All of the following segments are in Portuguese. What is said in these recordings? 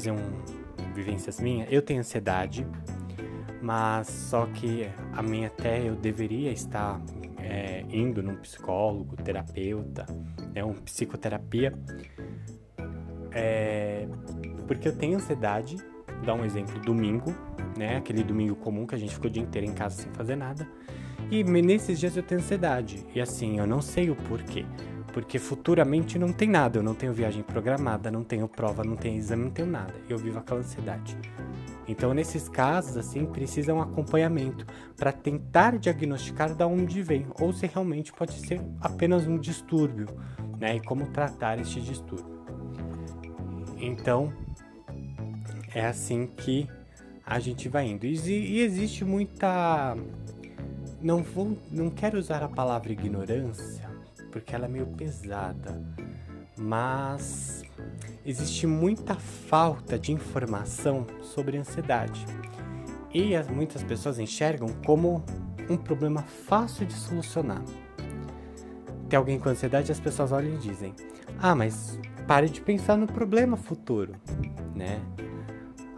fazer um vivências minha. Eu tenho ansiedade, mas só que a minha até eu deveria estar é, indo num psicólogo, terapeuta, né, um psicoterapia, é, porque eu tenho ansiedade. Dá um exemplo, domingo, né, aquele domingo comum que a gente ficou o dia inteiro em casa sem fazer nada. E nesses dias eu tenho ansiedade. E assim, eu não sei o porquê. Porque futuramente não tem nada. Eu não tenho viagem programada, não tenho prova, não tenho exame, não tenho nada. Eu vivo aquela ansiedade. Então, nesses casos, assim, precisa um acompanhamento para tentar diagnosticar da onde vem ou se realmente pode ser apenas um distúrbio, né? E como tratar este distúrbio. Então, é assim que a gente vai indo. E, e existe muita. Não vou, não quero usar a palavra ignorância, porque ela é meio pesada, mas existe muita falta de informação sobre ansiedade. E as, muitas pessoas enxergam como um problema fácil de solucionar. Tem alguém com ansiedade, as pessoas olham e dizem: "Ah, mas pare de pensar no problema futuro", né?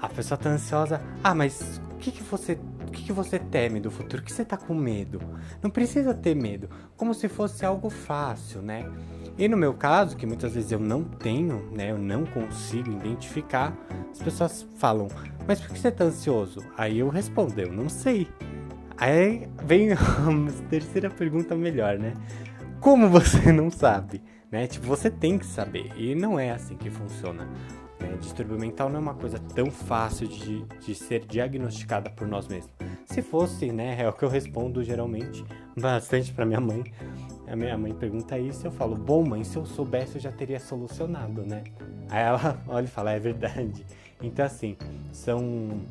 A pessoa está ansiosa: "Ah, mas que que você o que, que você teme do futuro? O que você está com medo? Não precisa ter medo, como se fosse algo fácil, né? E no meu caso, que muitas vezes eu não tenho, né, eu não consigo identificar, as pessoas falam, mas por que você tá ansioso? Aí eu respondo, eu não sei. Aí vem a terceira pergunta melhor, né? Como você não sabe? Né? Tipo, você tem que saber. E não é assim que funciona. Né? Distúrbio mental não é uma coisa tão fácil de, de ser diagnosticada por nós mesmos. Se fosse, né, é o que eu respondo geralmente, bastante para minha mãe. A minha mãe pergunta isso eu falo, bom mãe, se eu soubesse eu já teria solucionado, né? Aí ela olha e fala, é verdade. Então assim, são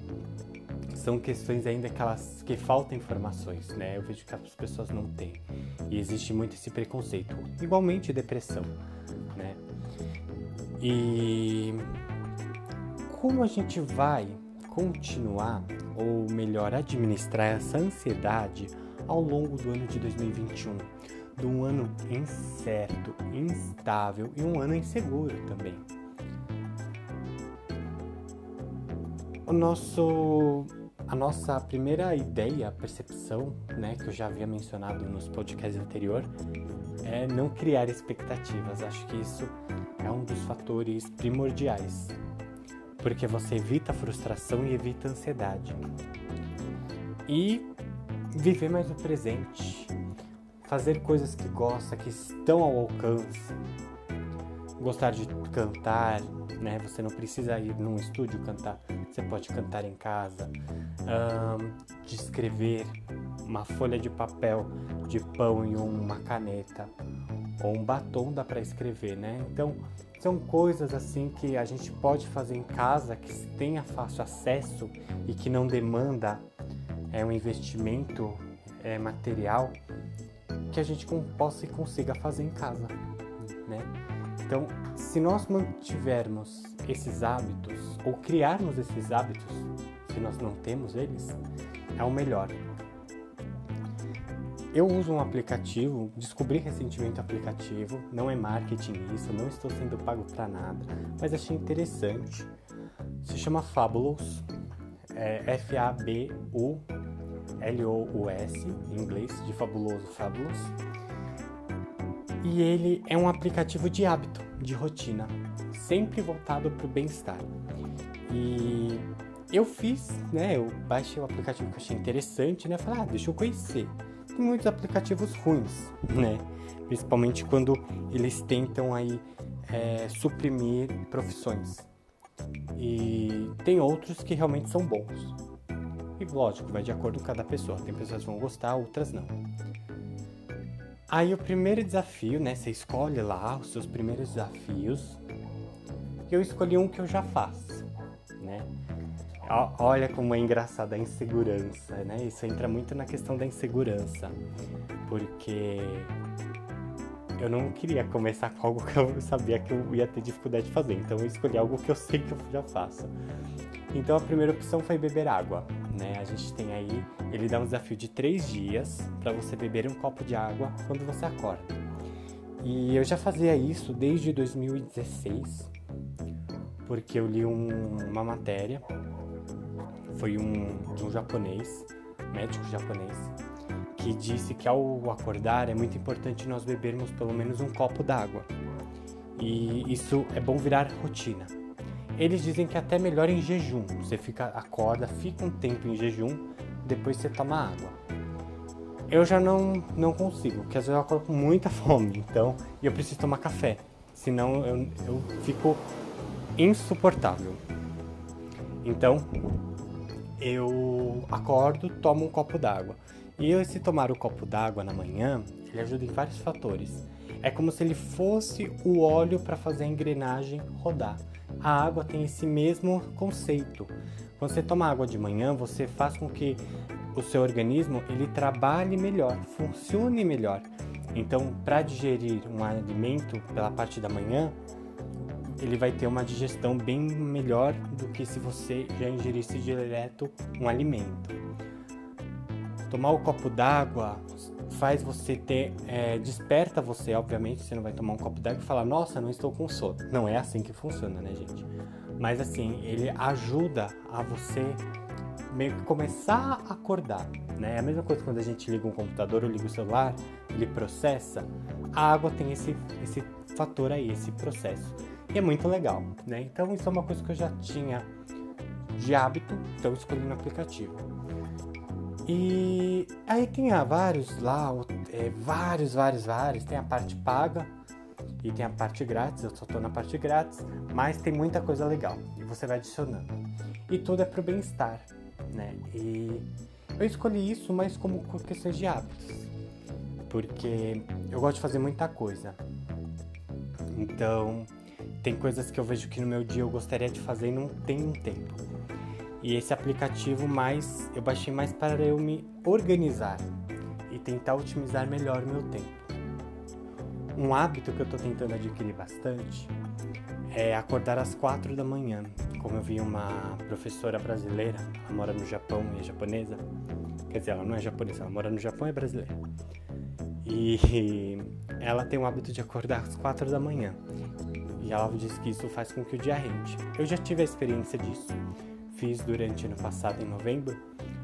são questões ainda que elas que faltam informações, né? Eu vejo que as pessoas não têm. E existe muito esse preconceito. Igualmente depressão, né? E como a gente vai continuar ou melhor administrar essa ansiedade ao longo do ano de 2021? de um ano incerto, instável e um ano inseguro também. O nosso a nossa primeira ideia, percepção, né, que eu já havia mencionado nos podcasts anteriores, é não criar expectativas. Acho que isso é um dos fatores primordiais, porque você evita a frustração e evita a ansiedade. E viver mais o presente, fazer coisas que gosta, que estão ao alcance, gostar de cantar, né? Você não precisa ir num estúdio cantar, você pode cantar em casa, um, de escrever uma folha de papel de pão e uma caneta ou um batom dá para escrever, né? Então são coisas assim que a gente pode fazer em casa que tenha fácil acesso e que não demanda é um investimento é, material que a gente possa e consiga fazer em casa, né? Então, se nós mantivermos esses hábitos ou criarmos esses hábitos, se nós não temos eles, é o melhor. Eu uso um aplicativo, descobri recentemente o aplicativo, não é marketing isso, não estou sendo pago para nada, mas achei interessante. Se chama Fabulous, é F-A-B-U L-O-U-S, em inglês, de fabuloso, fabulous. E ele é um aplicativo de hábito, de rotina, sempre voltado para o bem-estar. E eu fiz, né? Eu baixei o aplicativo que achei interessante, né? Falei, ah, deixa eu conhecer. Tem muitos aplicativos ruins, né? Principalmente quando eles tentam aí é, suprimir profissões. E tem outros que realmente são bons. E lógico, vai de acordo com cada pessoa. Tem pessoas que vão gostar, outras não. Aí o primeiro desafio, né? Você escolhe lá os seus primeiros desafios. Eu escolhi um que eu já faço? Olha como é engraçada a insegurança, né? Isso entra muito na questão da insegurança. Porque eu não queria começar com algo que eu sabia que eu ia ter dificuldade de fazer. Então eu escolhi algo que eu sei que eu já faço. Então a primeira opção foi beber água. Né? A gente tem aí, ele dá um desafio de três dias para você beber um copo de água quando você acorda. E eu já fazia isso desde 2016, porque eu li um, uma matéria, foi um, um japonês, médico japonês, que disse que ao acordar é muito importante nós bebermos pelo menos um copo d'água. E isso é bom virar rotina. Eles dizem que é até melhor em jejum. Você fica acorda, fica um tempo em jejum, depois você toma água. Eu já não não consigo, porque às vezes eu acordo com muita fome, então e eu preciso tomar café, senão eu, eu fico insuportável. Então eu acordo, tomo um copo d'água. E esse tomar o copo d'água na manhã, ele ajuda em vários fatores. É como se ele fosse o óleo para fazer a engrenagem rodar. A água tem esse mesmo conceito. Quando você toma água de manhã, você faz com que o seu organismo ele trabalhe melhor, funcione melhor. Então, para digerir um alimento pela parte da manhã, ele vai ter uma digestão bem melhor do que se você já ingerisse direto um alimento. Tomar o um copo d'água faz você ter, é, desperta você, obviamente, você não vai tomar um copo d'água e falar, nossa, não estou com sono. Não é assim que funciona, né, gente? Mas assim, ele ajuda a você meio que começar a acordar, né? É a mesma coisa quando a gente liga um computador ou liga o celular, ele processa. A água tem esse, esse fator aí, esse processo. E é muito legal, né? Então isso é uma coisa que eu já tinha de hábito, então escolhi no aplicativo. E aí tem ah, vários lá, é, vários, vários, vários. Tem a parte paga e tem a parte grátis. Eu só tô na parte grátis, mas tem muita coisa legal e você vai adicionando. E tudo é pro bem-estar, né? E eu escolhi isso mais como questões de hábitos, porque eu gosto de fazer muita coisa. Então, tem coisas que eu vejo que no meu dia eu gostaria de fazer e não tenho tempo. E esse aplicativo mais eu baixei mais para eu me organizar e tentar otimizar melhor o meu tempo. Um hábito que eu estou tentando adquirir bastante é acordar às quatro da manhã. Como eu vi uma professora brasileira, ela mora no Japão e é japonesa. Quer dizer, ela não é japonesa, ela mora no Japão e é brasileira. E ela tem o hábito de acordar às quatro da manhã. E ela diz que isso faz com que o dia rende. Eu já tive a experiência disso. Fiz durante ano passado, em novembro,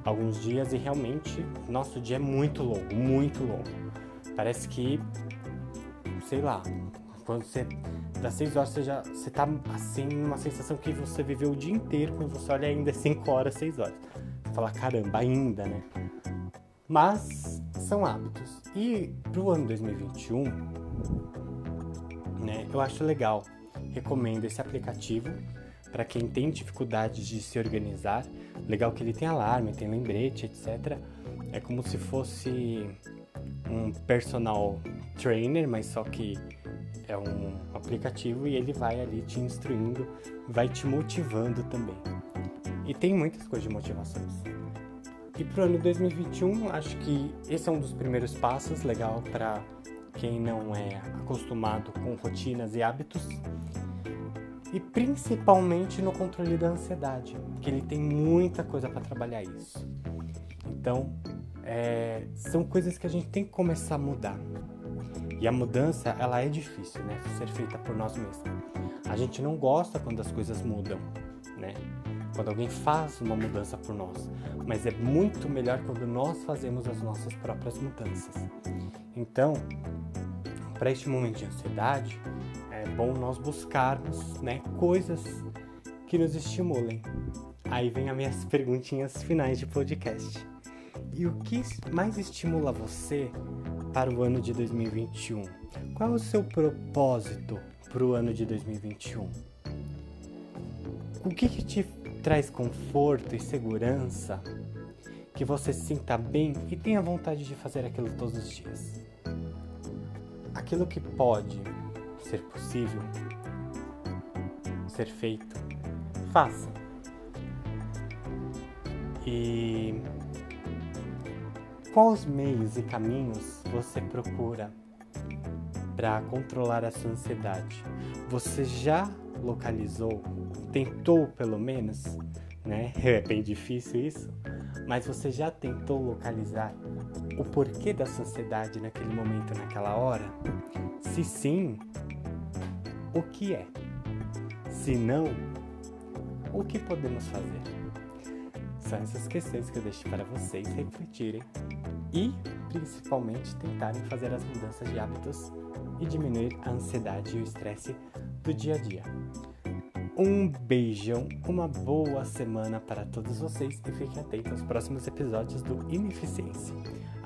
alguns dias e realmente nosso dia é muito longo, muito longo. Parece que, sei lá, quando você das 6 horas você já você tá assim, uma sensação que você viveu o dia inteiro, quando você olha ainda é 5 horas, 6 horas. Você fala, caramba, ainda, né? Mas são hábitos. E pro ano 2021, né, eu acho legal. Recomendo esse aplicativo para quem tem dificuldade de se organizar. Legal que ele tem alarme, tem lembrete, etc. É como se fosse um personal trainer, mas só que é um aplicativo e ele vai ali te instruindo, vai te motivando também. E tem muitas coisas de motivações. E pro ano 2021, acho que esse é um dos primeiros passos legal para quem não é acostumado com rotinas e hábitos. E principalmente no controle da ansiedade, que ele tem muita coisa para trabalhar isso. Então, é, são coisas que a gente tem que começar a mudar. E a mudança, ela é difícil, né? Ser feita por nós mesmos. A gente não gosta quando as coisas mudam, né? Quando alguém faz uma mudança por nós. Mas é muito melhor quando nós fazemos as nossas próprias mudanças. Então, para este momento de ansiedade, é bom nós buscarmos, né, coisas que nos estimulem. Aí vem as minhas perguntinhas finais de podcast. E o que mais estimula você para o ano de 2021? Qual é o seu propósito para o ano de 2021? O que, que te traz conforto e segurança que você se sinta bem e tenha vontade de fazer aquilo todos os dias? Aquilo que pode ser possível ser feito, faça. E quais meios e caminhos você procura para controlar a sua ansiedade? Você já localizou, tentou pelo menos, né? É bem difícil isso, mas você já tentou localizar o porquê da sua ansiedade naquele momento, naquela hora? Se sim, o que é? Se não, o que podemos fazer? São essas questões que eu deixo para vocês refletirem e, principalmente, tentarem fazer as mudanças de hábitos e diminuir a ansiedade e o estresse do dia a dia. Um beijão, uma boa semana para todos vocês e fiquem atentos aos próximos episódios do Ineficiência.